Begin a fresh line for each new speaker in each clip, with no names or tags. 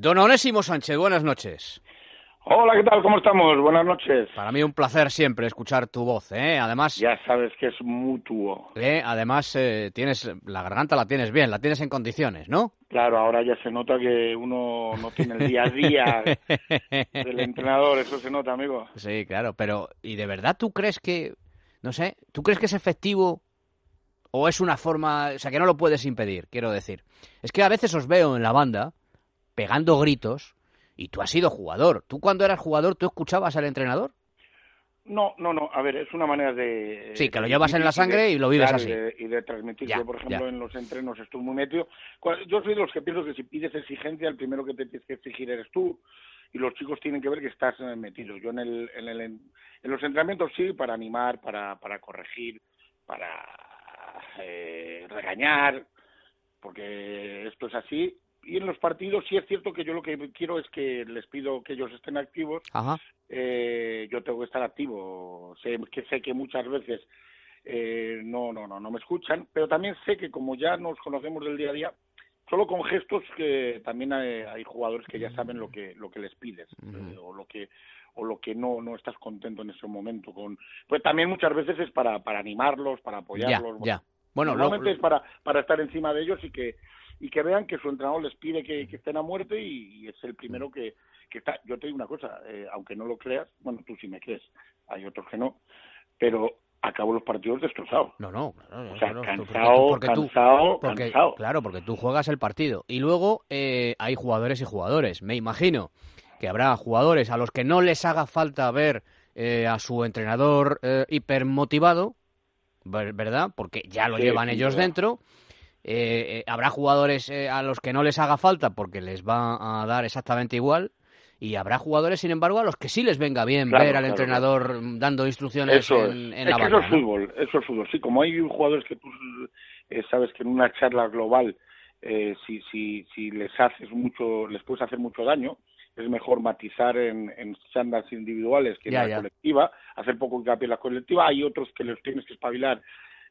Don Onésimo Sánchez, buenas noches.
Hola, ¿qué tal? ¿Cómo estamos? Buenas noches.
Para mí un placer siempre escuchar tu voz, ¿eh? Además...
Ya sabes que es mutuo.
¿eh? Además, eh, tienes la garganta la tienes bien, la tienes en condiciones, ¿no?
Claro, ahora ya se nota que uno no tiene el día a día del entrenador, eso se nota, amigo.
Sí, claro, pero ¿y de verdad tú crees que, no sé, tú crees que es efectivo o es una forma, o sea, que no lo puedes impedir, quiero decir? Es que a veces os veo en la banda pegando gritos y tú has sido jugador. ¿Tú cuando eras jugador, tú escuchabas al entrenador?
No, no, no. A ver, es una manera de...
Sí, que lo llevas en la sangre y lo vives así.
Y de, transmitir. yo, por ejemplo, en los entrenos estoy muy metido. Yo soy de los que pienso que si pides exigencia, el primero que te tienes que exigir eres tú. Y los chicos tienen que ver que estás eh, metido. Yo en, el, en, el, en los entrenamientos sí, para animar, para, para corregir, para eh, regañar, porque esto es así y en los partidos sí es cierto que yo lo que quiero es que les pido que ellos estén activos. Eh, yo tengo que estar activo. Sé que sé que muchas veces eh, no, no, no, no me escuchan, pero también sé que como ya nos conocemos del día a día, solo con gestos que también hay, jugadores que ya saben lo que lo que les pides eh, o lo que o lo que no no estás contento en ese momento con pues también muchas veces es para para animarlos para apoyarlos.
ya, bueno
normalmente es para para estar encima de ellos y que y que vean que su entrenador les pide que, estén a muerte y, es el primero que, que, está. Yo te digo una cosa, eh, aunque no lo creas, bueno, tú sí me crees, hay otros que no, pero acabo los partidos destrozados.
No, no,
o sea, cansado, cansado, cansado.
Claro, porque tú juegas el partido. Y luego eh, hay jugadores y jugadores. Me imagino que habrá jugadores a los que no les haga falta ver eh, a su entrenador hipermotivado, ¿verdad? Porque ya lo llevan ellos dentro. Eh, eh, habrá jugadores eh, a los que no les haga falta porque les va a dar exactamente igual. Y habrá jugadores, sin embargo, a los que sí les venga bien ver al entrenador dando instrucciones en, la
banda. Eso es fútbol, eso es fútbol. Sí, como hay jugadores que tú sabes que en una charla global, si, si, si les haces mucho, les puedes hacer mucho daño, es mejor matizar en, en individuales que en la colectiva, hacer poco hincapié en la colectiva. Hay otros que les tienes que espabilar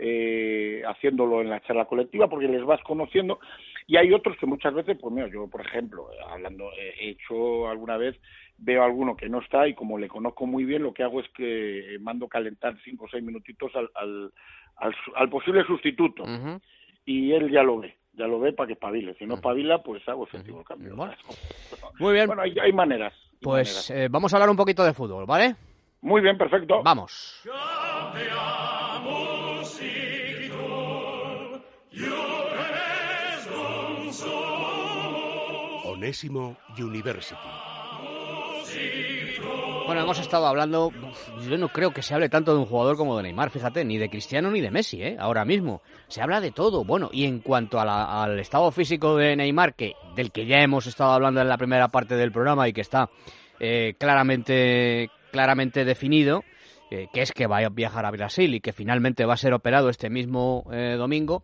eh, haciéndolo en la charla colectiva porque les vas conociendo y hay otros que muchas veces, pues mira, yo por ejemplo, hablando, he hecho alguna vez, veo a alguno que no está y como le conozco muy bien, lo que hago es que mando calentar cinco o seis minutitos al, al, al, posible sustituto y él ya lo ve ya lo ve para que espabile. Si no espabila, pues hago efectivo el cambio.
Muy bien.
Bueno, hay, maneras.
pues Eh, vamos a hablar un poquito de fútbol, ¿vale?
Muy bien, perfecto.
Vamos.
Onésimo University.
Bueno, hemos estado hablando, yo no creo que se hable tanto de un jugador como de Neymar, fíjate, ni de Cristiano ni de Messi, ¿eh? ahora mismo. Se habla de todo. Bueno, y en cuanto al estado físico de Neymar, que del que ya hemos estado hablando en la primera parte del programa y que está eh, claramente, claramente definido, eh, que es que va a viajar a Brasil y que finalmente va a ser operado este mismo eh, domingo,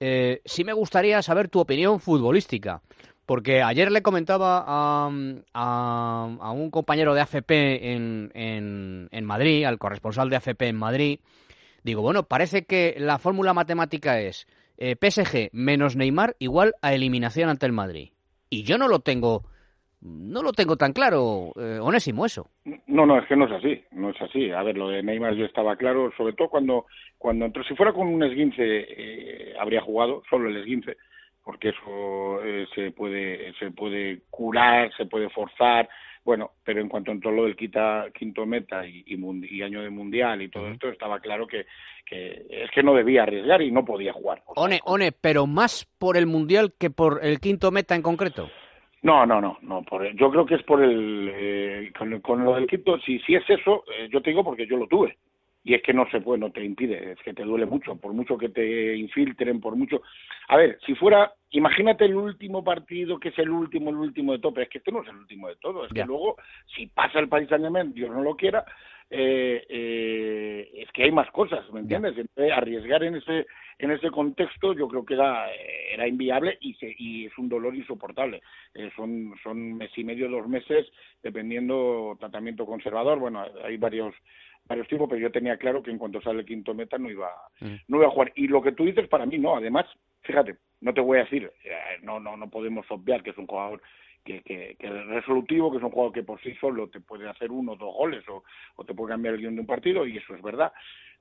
eh, sí me gustaría saber tu opinión futbolística. Porque ayer le comentaba a, a, un compañero de AFP en, en, Madrid, al corresponsal de AFP en Madrid, digo, bueno, parece que la fórmula matemática es PSG menos Neymar igual a eliminación ante el Madrid. Y yo no lo tengo no lo tengo tan claro, eh, Onésimo, eso.
No, no, es que no es así, no es así. A ver, lo de Neymar yo estaba claro, sobre todo cuando, cuando entró, si fuera con un esguince, eh, habría jugado, solo el esguince, porque eso eh, se puede se puede curar, se puede forzar, bueno, pero en cuanto entró lo del quita, quinto meta y, y, año de mundial y todo esto, estaba claro que, que, es que no debía arriesgar y no podía jugar.
One, One, pero más por el mundial que por el quinto meta en concreto.
No, no, no, no. Por, yo creo que es por el eh, con, lo del quinto. Si si es eso, eh, yo te digo porque yo lo tuve y es que no se puede, no te impide, es que te duele mucho, por mucho que te infiltren, por mucho. A ver, si fuera, imagínate el último partido que es el último, el último de todo, pero es que este no es el último de todo, es que luego, si pasa el país Saint Dios no lo quiera, eh, eh, es que hay más cosas, ¿me entiendes? arriesgar en ese en ese contexto yo creo que era, era inviable y, se, y es un dolor insoportable. Eh, son, son mes y medio, dos meses, dependiendo tratamiento conservador. Bueno, hay varios varios tipos, pero yo tenía claro que en cuanto sale el quinto meta no iba, mm. no iba a jugar. Y lo que tú dices, para mí no. Además, fíjate, no te voy a decir, eh, no, no, no podemos obviar que es un jugador que, que, que, es resolutivo, que es un jugador que por sí solo te puede hacer uno o dos goles o, o te puede cambiar el guion de un partido, y eso es verdad.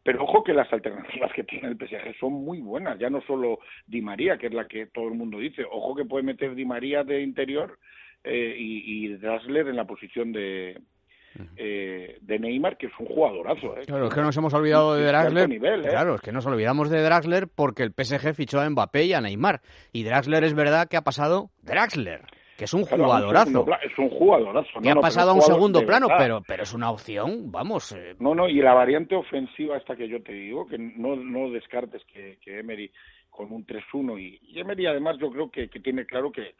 Pero ojo que las alternativas que tiene el PSG son muy buenas, ya no solo Di María, que es la que todo el mundo dice, ojo que puede meter Di María de interior eh, y, y Drasler en la posición de, eh, de Neymar, que es un jugadorazo. ¿eh?
Claro, es que nos hemos olvidado de Draxler. Nivel, ¿eh? Claro, es que nos olvidamos de Draxler porque el PSG fichó a Mbappé y a Neymar. Y Draxler es verdad que ha pasado Draxler que es un jugadorazo.
Es un jugadorazo.
Que ha pasado a un segundo plano, pero, pero es una opción, vamos. Eh.
No, no, y la variante ofensiva esta que yo te digo, que no, no descartes que, que Emery con un 3-1 y, y, Emery además yo creo que, que tiene claro que,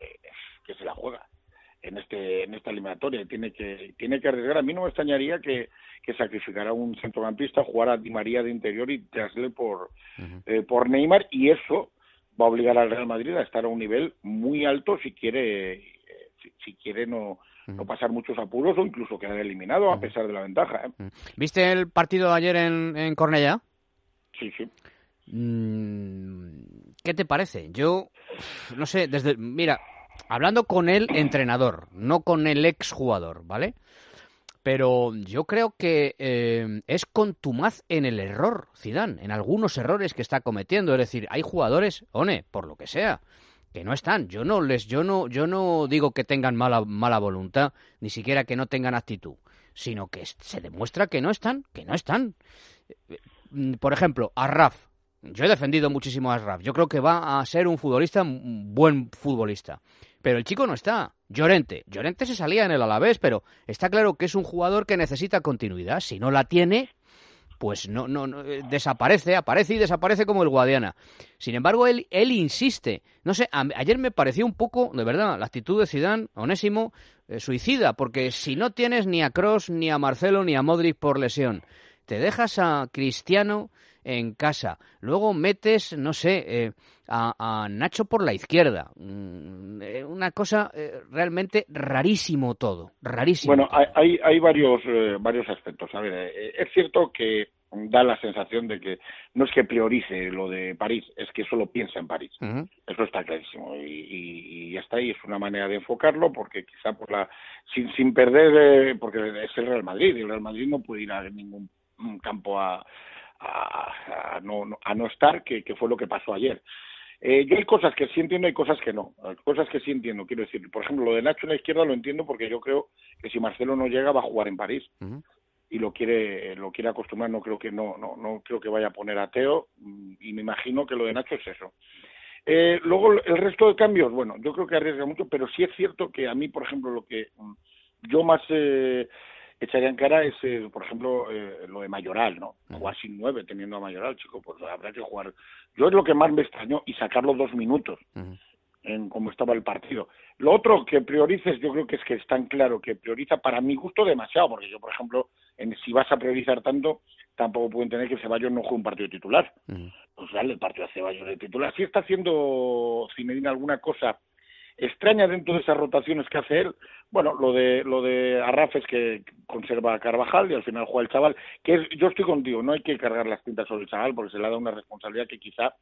que, se la juega en este en esta eliminatoria tiene que tiene que arriesgar a mí no me extrañaría que, que sacrificara un centrocampista jugara a Di María de interior y trasle por eh, por Neymar y eso va a obligar al Real Madrid a estar a un nivel muy alto si quiere eh, si, quiere no no pasar muchos apuros o incluso quedar eliminado a pesar de la ventaja. ¿eh?
¿Viste el partido de ayer en, en Cornellá?
Sí, sí.
Mm, ¿Qué te parece? Yo, no sé, desde. Mira, hablando con el entrenador, no con el exjugador, ¿vale? Pero yo creo que eh, es contumaz en el error, Zidane, en algunos errores que está cometiendo. Es decir, hay jugadores, one, por lo que sea, que no están. Yo no les, yo no, yo no digo que tengan mala, mala voluntad, ni siquiera que no tengan actitud, sino que se demuestra que no están, que no están. Por ejemplo, Arraf. Yo he defendido muchísimo a Arraf. Yo creo que va a ser un futbolista, un buen futbolista. Pero el chico no está. Llorente. Llorente se salía en el Alavés, pero está claro que es un jugador que necesita continuidad. Si no la tiene, pues no, no, eh, desaparece, aparece y desaparece como el Guadiana. Sin embargo, él, él insiste. No sé, ayer me pareció un poco, de verdad, la actitud de Zidane, Onésimo, eh, suicida, porque si no tienes ni a Cross, ni a Marcelo, ni a Modric por lesión, te dejas a Cristiano en casa, luego metes, no sé, eh, a, Nacho por la izquierda. Mm, eh, una cosa eh, realmente rarísimo todo, rarísimo.
Bueno, hay, hay varios, eh, varios aspectos. A ver, es cierto que da la sensación de que no es que priorice lo de París, es que solo piensa en París. Eso está clarísimo. Y, está ahí, es una manera de enfocarlo, porque quizá por la sin, sin perder, porque es el Real Madrid, y el Real Madrid no puede ir a ningún campo a, a, no, a no estar, que, que fue lo que pasó ayer. Eh, yo hay cosas que sí entiendo y cosas que no. Cosas que sí entiendo, quiero decir. Por ejemplo, lo de Nacho en la izquierda lo entiendo porque yo creo que si Marcelo no llega va a jugar en París. Y lo quiere lo quiere acostumbrar, no creo que no no no creo que vaya a poner a Teo y me imagino que lo de Nacho es eso. Eh, luego el resto de cambios, bueno, yo creo que arriesga mucho, pero sí es cierto que a mí, por ejemplo, lo que yo más eh, echaría en cara es, eh, por ejemplo, eh, lo de Mayoral, ¿no? Jugar sin nueve teniendo a Mayoral, chico, pues habrá que jugar. Yo es lo que más me extrañó y sacarlo dos minutos en cómo estaba el partido. Lo otro que priorices, yo creo que es que es tan claro que prioriza para mi gusto demasiado, porque yo, por ejemplo, en, si vas a priorizar tanto, tampoco puedo entender que Ceballos no juegue un partido titular. Pues dale el partido a Ceballos de titular. Si está haciendo Zinedine alguna cosa extraña dentro de esas rotaciones que hace él, bueno, lo de lo de Arraf es que conserva a Carvajal y al final juega el chaval, que es, yo estoy contigo, no hay que cargar las tintas sobre el chaval porque se le da una responsabilidad que quizá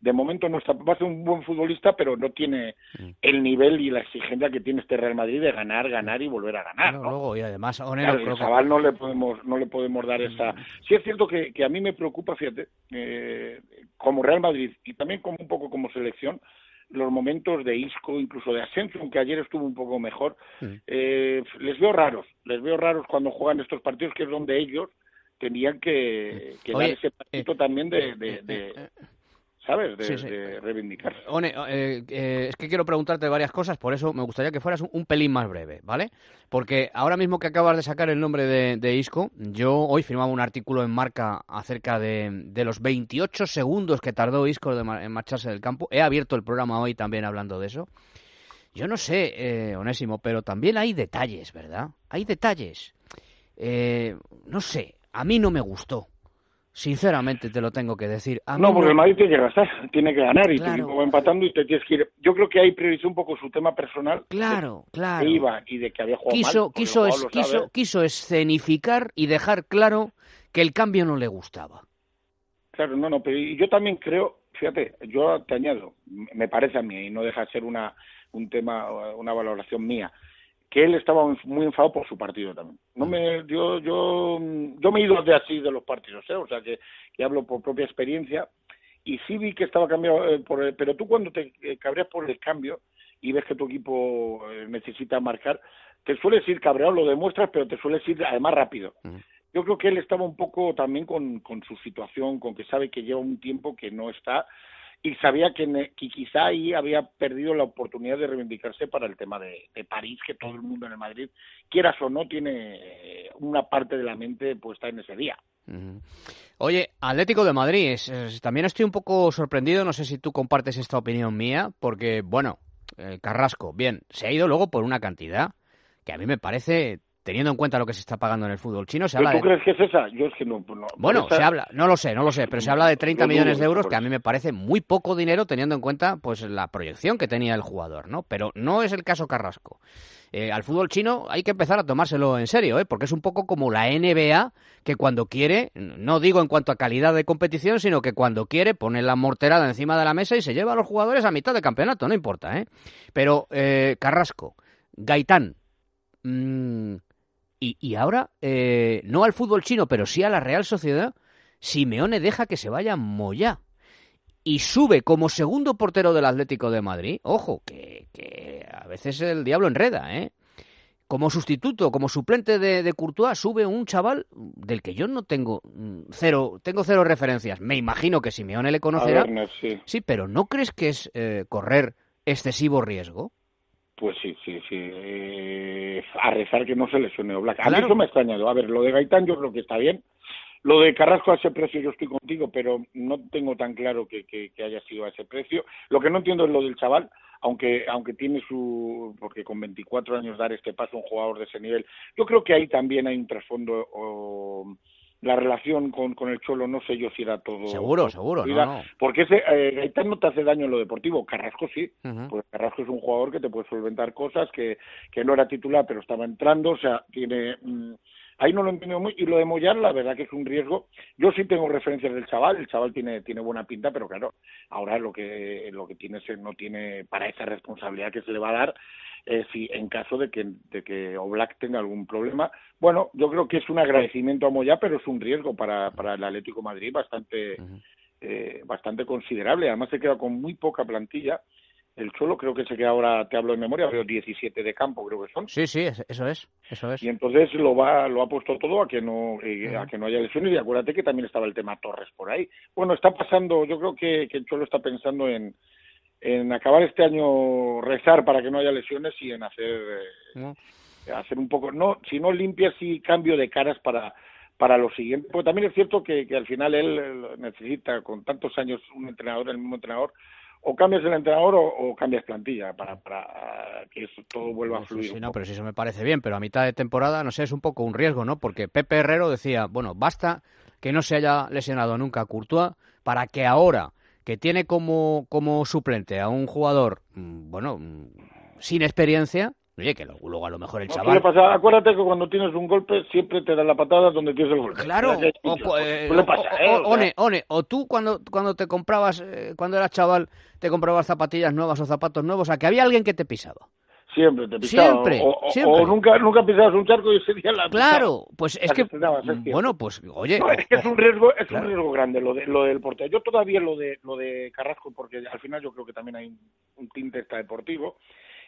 de momento no está, va a ser un buen futbolista, pero no tiene mm. el nivel y la exigencia que tiene este Real Madrid de ganar, ganar y volver a ganar. ¿no?
Luego, y además,
el chaval no le podemos, no le podemos dar esa. Mm. Sí es cierto que, que a mí me preocupa, fíjate, eh, como Real Madrid y también como un poco como selección, los momentos de Isco, incluso de Asensio, aunque ayer estuvo un poco mejor, eh, les veo raros, les veo raros cuando juegan estos partidos, que es donde ellos tenían que, dar ese partido eh, también de, eh, ¿sabes? De, reivindicar.
Eh, eh, es que quiero preguntarte varias cosas, por eso me gustaría que fueras un, pelín más breve, ¿vale? Porque ahora mismo que acabas de sacar el nombre de, Isco, yo hoy firmaba un artículo en Marca acerca de, los 28 segundos que tardó Isco en marcharse del campo. He abierto el programa hoy también hablando de eso. Yo no sé, eh, Onésimo, pero también hay detalles, ¿verdad? Hay detalles. no sé, a mí no me gustó. Sinceramente te lo tengo que decir.
no, porque el Madrid tiene que gastar, tiene que ganar y te va empatando y te tienes que ir. Yo creo que ahí priorizó un poco su tema personal.
Claro, claro.
iba y de que había jugado
quiso,
mal.
Quiso, quiso, quiso escenificar y dejar claro que el cambio no le gustaba.
Claro, no, no, pero yo también creo, fíjate, yo te añado, me parece a mí, y no deja de ser una, un tema, una valoración mía que él estaba muy enfadado por su partido también. No me, yo, yo, yo me he ido de así de los partidos, ¿eh? o sea que, que hablo por propia experiencia y sí vi que estaba cambiado, eh, por, pero tú cuando te eh, cabreas por el cambio y ves que tu equipo eh, necesita marcar, te sueles ir cabreado, lo demuestras, pero te sueles ir además rápido. Yo creo que él estaba un poco también con, con su situación, con que sabe que lleva un tiempo que no está y sabía que, quizá ahí había perdido la oportunidad de reivindicarse para el tema de, París, que todo el mundo en el Madrid, quieras o no, tiene una parte de la mente puesta en ese día.
Oye, Atlético de Madrid, también estoy un poco sorprendido, no sé si tú compartes esta opinión mía, porque, bueno, eh, Carrasco, bien, se ha ido luego por una cantidad que a mí me parece teniendo en cuenta lo que se está pagando en el fútbol chino, se habla
¿Tú crees que es esa? Yo es que no.
bueno, se habla, no lo sé, no lo sé, pero se habla de 30 millones de euros, que a mí me parece muy poco dinero teniendo en cuenta pues la proyección que tenía el jugador, ¿no? Pero no es el caso Carrasco. Eh, al fútbol chino hay que empezar a tomárselo en serio, ¿eh? porque es un poco como la NBA, que cuando quiere, no digo en cuanto a calidad de competición, sino que cuando quiere pone la morterada encima de la mesa y se lleva a los jugadores a mitad de campeonato, no importa, ¿eh? Pero eh, Carrasco, Gaitán, mmm, y, ahora, eh, no al fútbol chino, pero sí a la Real Sociedad, Simeone deja que se vaya Moyá. Y sube como segundo portero del Atlético de Madrid. Ojo, que, que a veces el diablo enreda, ¿eh? Como sustituto, como suplente de, de, Courtois, sube un chaval del que yo no tengo mm, cero, tengo cero referencias. Me imagino que Simeone le conocerá.
sí.
sí. pero ¿no crees que es eh, correr excesivo riesgo?
Pues sí, sí, sí. Eh, a rezar que no se lesione Oblak. A mí eso me ha extrañado. A ver, lo de Gaitán yo creo que está bien. Lo de Carrasco a ese precio yo estoy contigo, pero no tengo tan claro que, que, haya sido a ese precio. Lo que no entiendo es lo del chaval, aunque aunque tiene su... porque con 24 años dar este paso a un jugador de ese nivel, yo creo que ahí también hay un trasfondo... O, la relación con, con el Cholo, no sé yo si era todo.
Seguro, seguro, no,
Porque ese, eh, Gaitán no te hace daño en lo deportivo, Carrasco sí, pues Carrasco es un jugador que te puede solventar cosas, que, que no era titular pero estaba entrando, o sea, tiene. Mm, ahí no lo entiendo muy. Y lo de Mollar, la verdad que es un riesgo. Yo sí tengo referencias del chaval, el chaval tiene, tiene buena pinta, pero claro, ahora lo que, lo que tiene no tiene para esa responsabilidad que se le va a dar eh, si en caso de que, de que Oblak tenga algún problema. Bueno, yo creo que es un agradecimiento a Moya, pero es un riesgo para, para el Atlético Madrid bastante, eh, bastante considerable. Además se queda con muy poca plantilla. El Cholo creo que se queda ahora, te hablo de memoria, veo 17 de campo creo que son.
Sí, sí, eso es, eso es.
Y entonces lo va, lo ha puesto todo a que no, eh, a que no haya lesiones y acuérdate que también estaba el tema Torres por ahí. Bueno, está pasando, yo creo que, que el Cholo está pensando en, en acabar este año rezar para que no haya lesiones y en hacer eh, hacer un poco no si no limpias y cambio de caras para para lo siguiente porque también es cierto que, que al final él necesita con tantos años un entrenador el mismo entrenador o cambias el entrenador o, cambias plantilla para, para que eso todo vuelva a fluir.
Sí, no, pero sí, eso me parece bien, pero a mitad de temporada, no sé, es un poco un riesgo, ¿no? Porque Pepe Herrero decía, bueno, basta que no se haya lesionado nunca Courtois para que ahora que tiene como, como suplente a un jugador, mm, bueno, mm, sin experiencia, Oye, que luego a lo mejor el chaval...
Pasa, acuérdate que cuando tienes un golpe siempre te dan la patada donde tienes el golpe.
Claro, o, eh, ¿eh? one, o tú cuando, cuando te comprabas, eh, cuando eras chaval, te comprabas zapatillas nuevas o zapatos nuevos, o sea, que había alguien que te pisaba.
Siempre te pisaba. Siempre, o, siempre. o nunca, nunca pisabas un charco y ese día la
Claro, pues es que... bueno, pues, oye...
es que es un riesgo, es un riesgo grande lo, de, lo del portero. Yo todavía lo de, lo de Carrasco, porque al final yo creo que también hay un, tinte extra deportivo,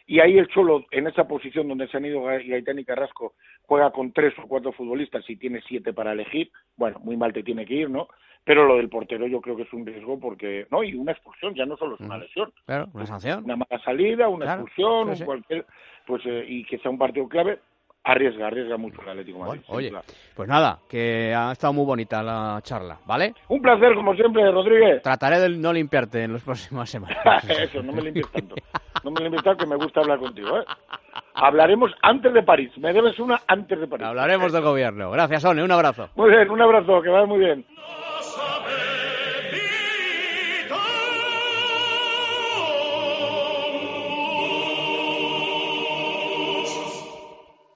y ahí el Cholo, en esa posición donde se han ido Gaitán y Carrasco, juega con tres o cuatro futbolistas y tiene siete para elegir. Bueno, muy mal te tiene que ir, ¿no? Pero lo del portero yo creo que es un riesgo porque, no, y una expulsión, ya no solo es una lesión.
Claro, una sanción.
Una mala salida, una expulsión, cualquier, pues, eh, y que sea un partido clave, arriesga, arriesga mucho el Atlético Madrid.
oye, pues nada, que ha estado muy bonita la charla, ¿vale?
Un placer, como siempre, Rodríguez.
Trataré de no limpiarte en las próximas semanas.
Eso, no me limpies tanto. No me tanto, que me gusta hablar contigo, ¿eh? Hablaremos antes de París. Me debes una antes de París.
Hablaremos del gobierno. Gracias, One. Un abrazo.
Muy bien, un abrazo. Que vaya muy bien.